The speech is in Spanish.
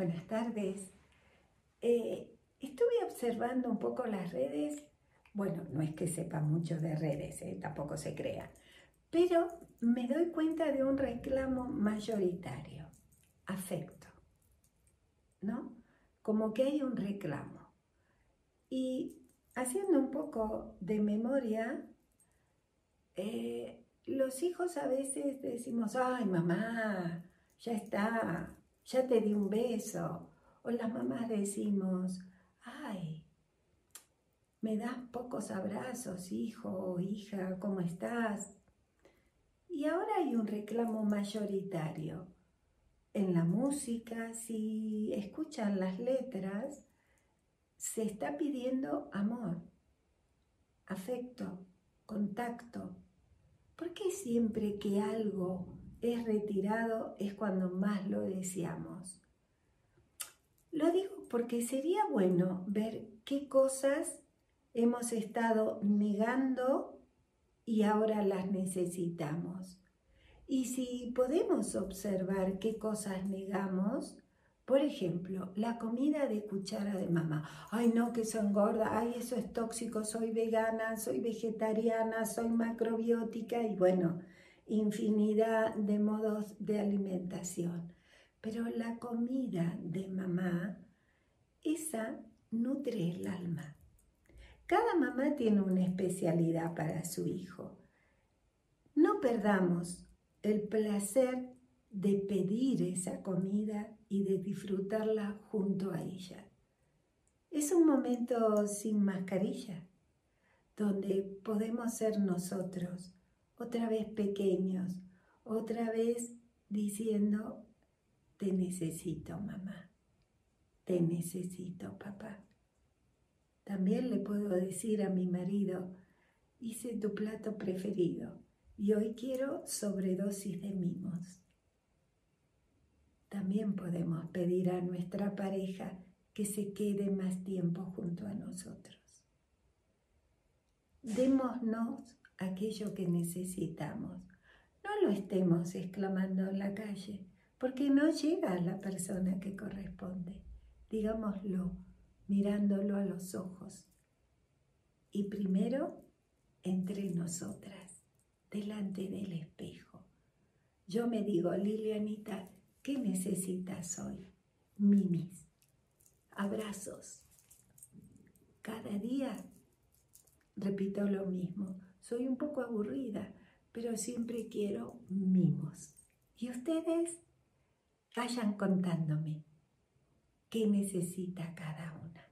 buenas tardes. Eh, estuve observando un poco las redes. Bueno, no es que sepa mucho de redes, eh, tampoco se crea. Pero me doy cuenta de un reclamo mayoritario, afecto. ¿No? Como que hay un reclamo. Y haciendo un poco de memoria, eh, los hijos a veces decimos, ay mamá, ya está, ya te di un beso. O las mamás decimos, ay, me das pocos abrazos, hijo o hija, ¿cómo estás? Y ahora hay un reclamo mayoritario. En la música, si escuchan las letras, se está pidiendo amor, afecto, contacto. ¿Por qué siempre que algo es retirado es cuando más lo deseamos? Lo digo porque sería bueno ver qué cosas hemos estado negando y ahora las necesitamos. Y si podemos observar qué cosas negamos, por ejemplo, la comida de cuchara de mamá. Ay, no, que son gorda. Ay, eso es tóxico. Soy vegana, soy vegetariana, soy macrobiótica y bueno, infinidad de modos de alimentación. Pero la comida de mamá, esa nutre el alma. Cada mamá tiene una especialidad para su hijo. No perdamos el placer de pedir esa comida y de disfrutarla junto a ella. Es un momento sin mascarilla, donde podemos ser nosotros, otra vez pequeños, otra vez diciendo, te necesito mamá, te necesito papá. También le puedo decir a mi marido, hice tu plato preferido y hoy quiero sobredosis de mimos. También podemos pedir a nuestra pareja que se quede más tiempo junto a nosotros. Démonos aquello que necesitamos. No lo estemos exclamando en la calle, porque no llega a la persona que corresponde. Digámoslo mirándolo a los ojos. Y primero entre nosotras, delante del espejo. Yo me digo, Lilianita, ¿qué necesitas hoy? Mimis, abrazos. Cada día repito lo mismo. Soy un poco aburrida, pero siempre quiero mimos. Y ustedes vayan contándome qué necesita cada una.